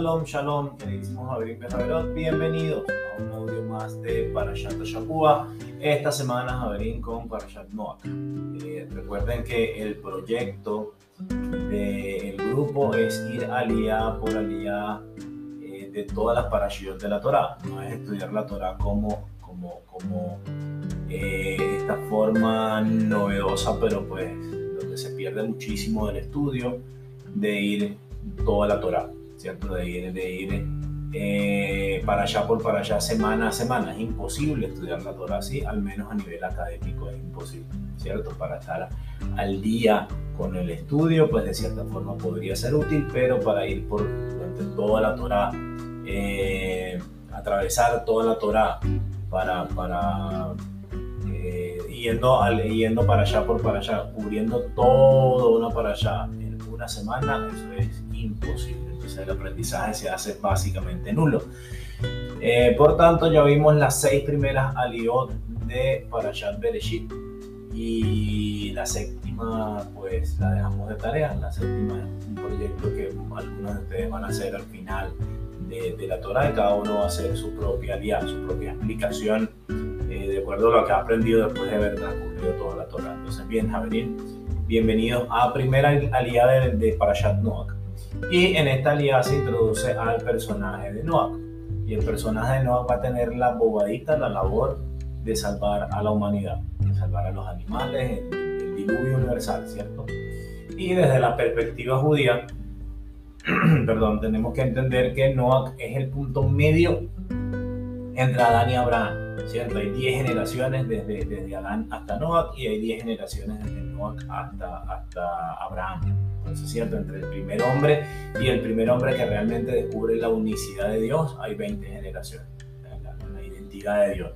Shalom, shalom, queridísimos Javier Javerot, bienvenidos a un audio más de Parashat Shapua. Esta semana Javerín con Parashat Noach. Eh, recuerden que el proyecto del grupo es ir alía por alía eh, de todas las parashiyot de la Torah. No es estudiar la Torah como, como, como eh, esta forma novedosa, pero pues donde se pierde muchísimo del estudio de ir toda la Torah. ¿Cierto? De ir, de ir eh, para allá por para allá semana a semana. Es imposible estudiar la Torah así, al menos a nivel académico es imposible, ¿cierto? Para estar al día con el estudio, pues de cierta forma podría ser útil, pero para ir por toda la Torah, eh, atravesar toda la Torah para, para eh, yendo, yendo para allá por para allá, cubriendo todo una para allá una semana, eso es imposible el aprendizaje se hace básicamente nulo. Eh, por tanto, ya vimos las seis primeras aliot de Parashat Bereshit y la séptima pues la dejamos de tarea. La séptima es un proyecto que algunos de ustedes van a hacer al final de, la Torah y cada uno va a hacer su propia alianza, su propia explicación eh, de acuerdo a lo que ha aprendido después de haber transcurrido toda la Torah. Entonces, bien, Javelin, bienvenidos a primera aliada de, de Parashat Noach. Y en esta alianza se introduce al personaje de Noah. Y el personaje de Noah va a tener la bobadita, la labor de salvar a la humanidad, de salvar a los animales, el, diluvio universal, ¿cierto? Y desde la perspectiva judía, perdón, tenemos que entender que Noah es el punto medio entre Adán y Abraham, ¿cierto? Hay 10 generaciones desde, desde Adán hasta Noah y hay 10 generaciones desde Noah hasta, hasta Abraham. Entonces, ¿cierto? Entre el primer hombre y el primer hombre que realmente descubre la unicidad de Dios, hay 20 generaciones, la, identidad de Dios.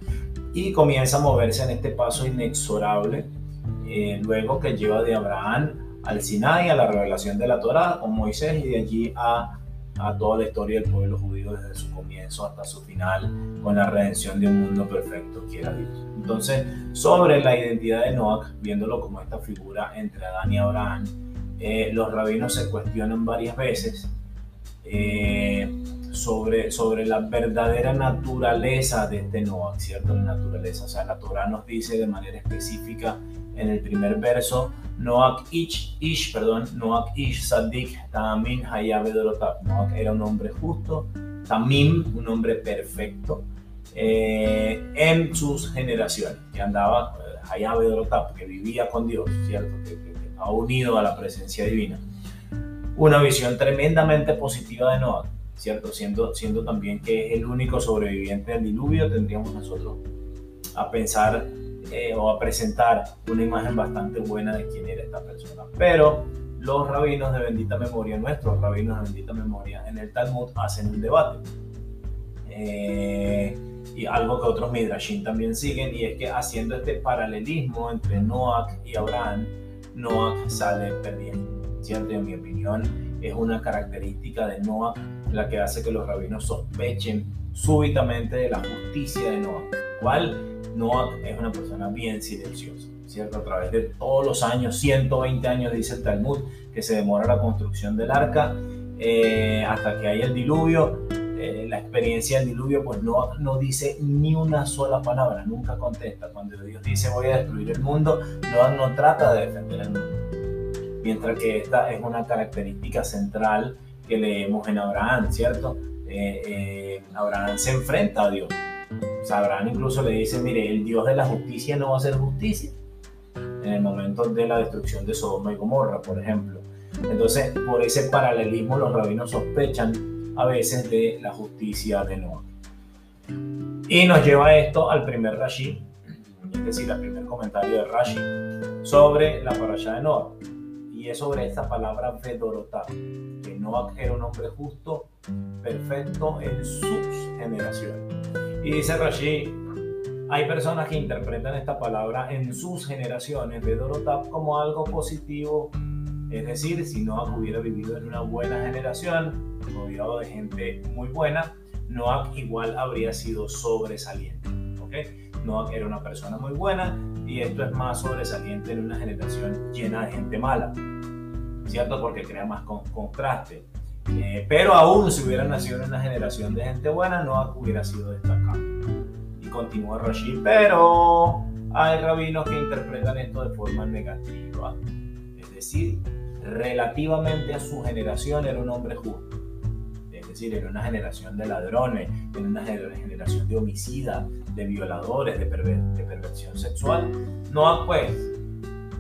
Y comienza a moverse en este paso inexorable, eh, luego que lleva de Abraham al Sinai, a la revelación de la Torah con Moisés y de allí a, a toda la historia del pueblo judío desde su comienzo hasta su final con la redención de un mundo perfecto, quiera Dios. Entonces, sobre la identidad de Noach, viéndolo como esta figura entre Adán y Abraham, eh, los rabinos se cuestionan varias veces eh, sobre, sobre la verdadera naturaleza de este Noah, ¿cierto? La naturaleza, o sea, la Torah nos dice de manera específica en el primer verso, Noach ish, ish perdón, Noach ish sadik tamim Noach era un hombre justo, tamim, un hombre perfecto, eh, en sus generaciones, que andaba, hayabedorotap, que vivía con Dios, ¿cierto? ha unido a la presencia divina. Una visión tremendamente positiva de Noah, ¿cierto? Siendo, siendo también que es el único sobreviviente del diluvio, tendríamos nosotros a pensar eh, o a presentar una imagen bastante buena de quién era esta persona. Pero los rabinos de bendita memoria, nuestros rabinos de bendita memoria, en el Talmud hacen un debate. Eh, y algo que otros midrashim también siguen, y es que haciendo este paralelismo entre Noach y Abraham, Noah sale perdiendo. ¿cierto? En mi opinión, es una característica de Noah la que hace que los rabinos sospechen súbitamente de la justicia de Noah. ¿Cuál? Noah es una persona bien silenciosa, ¿cierto? A través de todos los años, 120 años, dice el Talmud, que se demora la construcción del arca, eh, hasta que hay el diluvio, eh, la experiencia del diluvio, pues no, no dice ni una sola palabra, nunca contesta. Cuando Dios dice voy a destruir el mundo, no, no trata de defender el mundo. Mientras que esta es una característica central que leemos en Abraham, ¿cierto? Eh, eh, Abraham se enfrenta a Dios. Abraham incluso le dice, mire, el Dios de la justicia no va a hacer justicia. En el momento de la destrucción de Sodoma y Gomorra, por ejemplo. Entonces, por ese paralelismo, los rabinos sospechan a veces de la justicia de Noah. Y nos lleva esto al primer Rashi, es decir, al primer comentario de Rashi sobre la parasha de Noah. Y es sobre esta palabra Vedorotá, que Noah era un hombre justo, perfecto en sus generaciones. Y dice Rashi, hay personas que interpretan esta palabra en sus generaciones, Vedorotá, como algo positivo es decir, si Noah hubiera vivido en una buena generación, rodeado de gente muy buena, Noah igual habría sido sobresaliente. ¿okay? Noah era una persona muy buena y esto es más sobresaliente en una generación llena de gente mala, ¿cierto? Porque crea más contraste. Eh, pero aún si hubiera nacido en una generación de gente buena, Noah hubiera sido destacado. Continúa Rashid, pero hay rabinos que interpretan esto de forma negativa. Es decir, relativamente a su generación era un hombre justo. Es decir, era una generación de ladrones, era una generación de homicidas, de violadores, de, perversión sexual. Noah pues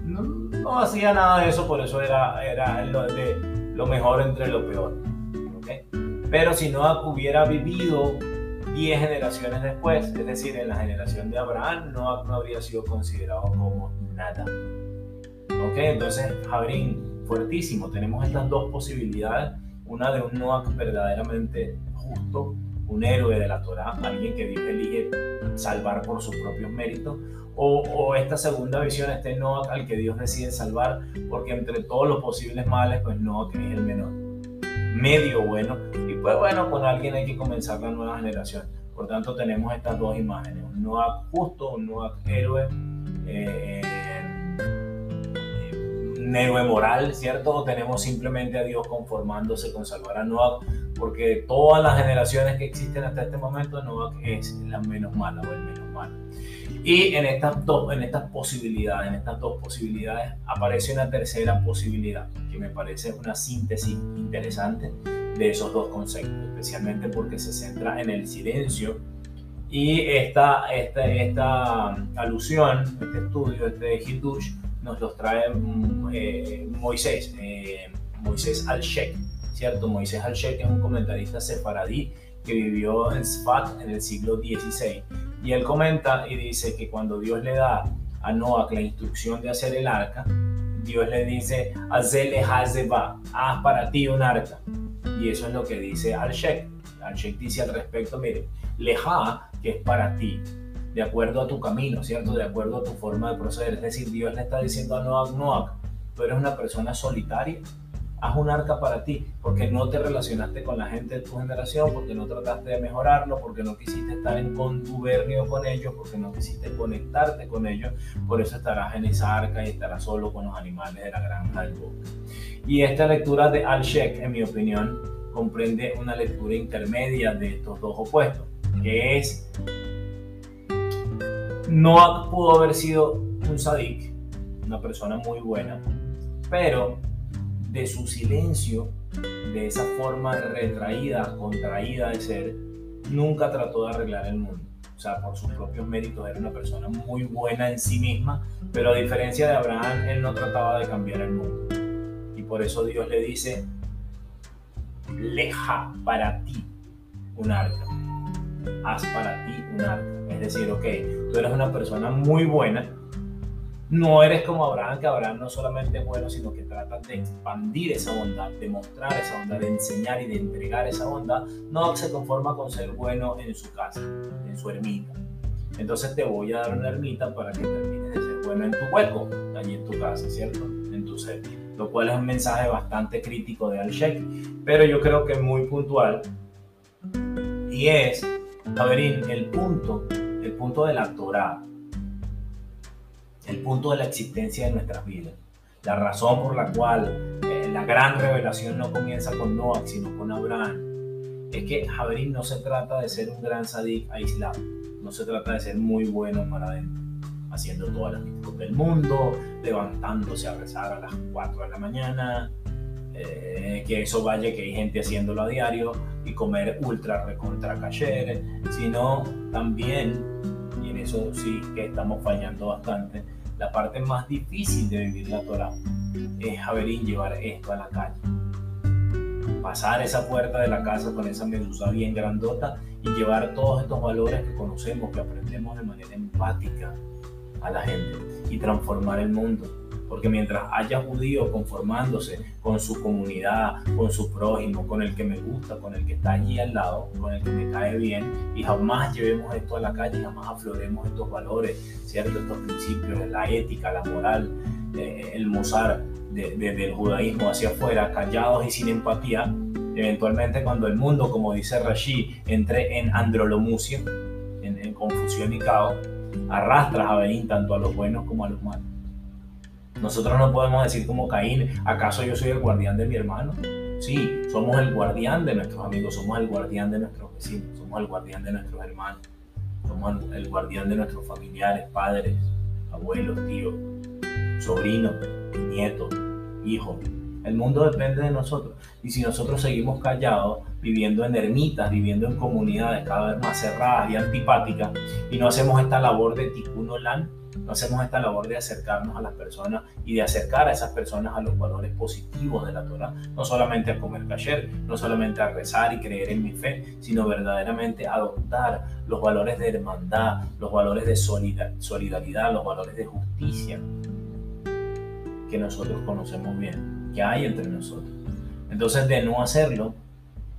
no, hacía nada de eso, por eso era, era lo, de, lo mejor entre lo peor. Pero si Noah hubiera vivido 10 generaciones después, es decir, en la generación de Abraham, Noah no habría sido considerado como nada. ¿Ok? Entonces, Jabrín, fuertísimo. Tenemos estas dos posibilidades. Una de un Noah verdaderamente justo, un héroe de la Torah, alguien que Dios elige salvar por sus propios méritos, o, esta segunda visión, este Noah al que Dios decide salvar, porque entre todos los posibles males, pues que es el menor, medio bueno, y pues bueno, con alguien hay que comenzar la nueva generación. Por tanto, tenemos estas dos imágenes, un Noah justo, un Noah héroe, eh, un héroe moral, ¿cierto? O tenemos simplemente a Dios conformándose con salvar a Noah, porque todas las generaciones que existen hasta este momento, Noah es la menos mala o el menos malo. Y en estas, dos, en estas posibilidades, en estas dos posibilidades, aparece una tercera posibilidad, que me parece una síntesis interesante de esos dos conceptos, especialmente porque se centra en el silencio. Y esta, esta, esta alusión, este estudio, este Hiddush, nos los trae mm, eh, Moisés, eh, Moisés al-Sheikh, ¿cierto? Moisés al-Sheikh es un comentarista sefaradí que vivió en Sfat en el siglo XVI y él comenta y dice que cuando Dios le da a Noah la instrucción de hacer el arca, Dios le dice, hazle hazeba, haz para ti un arca. Y eso es lo que dice Al-Sheikh. Al-Sheikh dice al respecto, mire, leja, que es para ti, de acuerdo a tu camino, ¿cierto? De acuerdo a tu forma de proceder. Es decir, Dios le está diciendo a Noah, Noah, tú eres una persona solitaria, haz un arca para ti, porque no te relacionaste con la gente de tu generación, porque no trataste de mejorarlo, porque no quisiste estar en contubernio con ellos, porque no quisiste conectarte con ellos, por eso estarás en esa arca y estarás solo con los animales de la granja del bosque. Y esta lectura de Al-Sheikh, en mi opinión, comprende una lectura intermedia de estos dos opuestos, que es, no pudo haber sido un sadik, una persona muy buena, pero de su silencio, de esa forma retraída, contraída de ser, nunca trató de arreglar el mundo. O sea, por sus propios méritos era una persona muy buena en sí misma, pero a diferencia de Abraham, él no trataba de cambiar el mundo. Y por eso Dios le dice, leja para ti un arca. Haz para ti un arca. Es decir, ok, tú eres una persona muy buena, no eres como Abraham, que Abraham no solamente es bueno, sino que trata de expandir esa bondad, de mostrar esa bondad, de enseñar y de entregar esa bondad. No se conforma con ser bueno en su casa, en su ermita. Entonces te voy a dar una ermita para que termines de ser bueno en tu hueco, allí en tu casa, ¿cierto? En tu ser. Lo cual es un mensaje bastante crítico de Al-Sheikh, pero yo creo que muy puntual. Y es, Javerín, el punto, el punto de la Torah el punto de la existencia de nuestras vidas. La razón por la cual eh, la gran revelación no comienza con Noah, sino con Abraham, es que Javerín no se trata de ser un gran sadik aislado, no se trata de ser muy bueno para adentro, haciendo todas las cosas del mundo, levantándose a rezar a las 4 de la mañana, eh, que eso vaya, que hay gente haciéndolo a diario y comer ultra recontra cayer, sino también eso sí que estamos fallando bastante. La parte más difícil de vivir la Torah es haber llevar esto a la calle. Pasar esa puerta de la casa con esa medusa bien grandota y llevar todos estos valores que conocemos, que aprendemos de manera empática a la gente y transformar el mundo porque mientras haya judíos conformándose con su comunidad, con su prójimo, con el que me gusta, con el que está allí al lado, con el que me cae bien, y jamás llevemos esto a la calle, jamás afloremos estos valores, ¿cierto? estos principios, la ética, la moral, eh, el mozar del judaísmo hacia afuera, callados y sin empatía, eventualmente cuando el mundo, como dice Rashi, entre en androlomucia, en, en confusión y caos, arrastra a venir tanto a los buenos como a los malos. Nosotros no podemos decir como Caín, ¿acaso yo soy el guardián de mi hermano? Sí, somos el guardián de nuestros amigos, somos el guardián de nuestros vecinos, somos el guardián de nuestros hermanos, somos el guardián de nuestros familiares, padres, abuelos, tíos, sobrinos, nietos, hijos. El mundo depende de nosotros. Y si nosotros seguimos callados, viviendo en ermitas, viviendo en comunidades cada vez más cerradas y antipáticas, y no hacemos esta labor de tikkun olam, no hacemos esta labor de acercarnos a las personas y de acercar a esas personas a los valores positivos de la Torah, no solamente a comer kasher, no solamente a rezar y creer en mi fe, sino verdaderamente adoptar los valores de hermandad, los valores de solidaridad, los valores de justicia que nosotros conocemos bien, que hay entre nosotros. Entonces, de no hacerlo,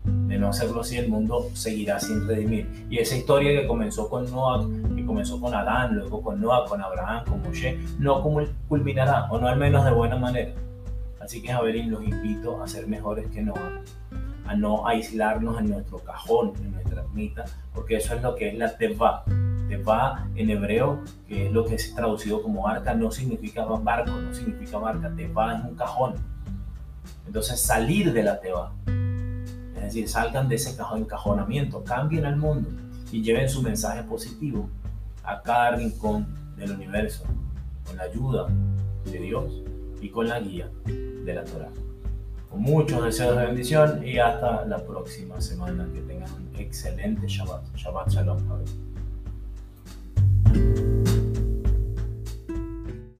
de no hacerlo así, el mundo seguirá sin redimir. Y esa historia que comenzó con Noah, comenzó con Adán, luego con Noah, con Abraham, con Moshe, no culminará, o no al menos de buena manera. Así que, Javerín, los invito a ser mejores que Noah, a no aislarnos en nuestro cajón, en nuestra ermita, porque eso es lo que es la Teva. Teva en hebreo, que es lo que es traducido como arca, no significa barco, no significa barca. Teva es un cajón. Entonces, salir de la Teva es decir, salgan de ese encajonamiento, cambien el mundo y lleven su mensaje positivo a cada rincón del universo, con la ayuda de Dios y con la guía de la Torah. Con muchos deseos de bendición y hasta la próxima semana. Que tengan un excelente Shabbat. Shabbat Shalom.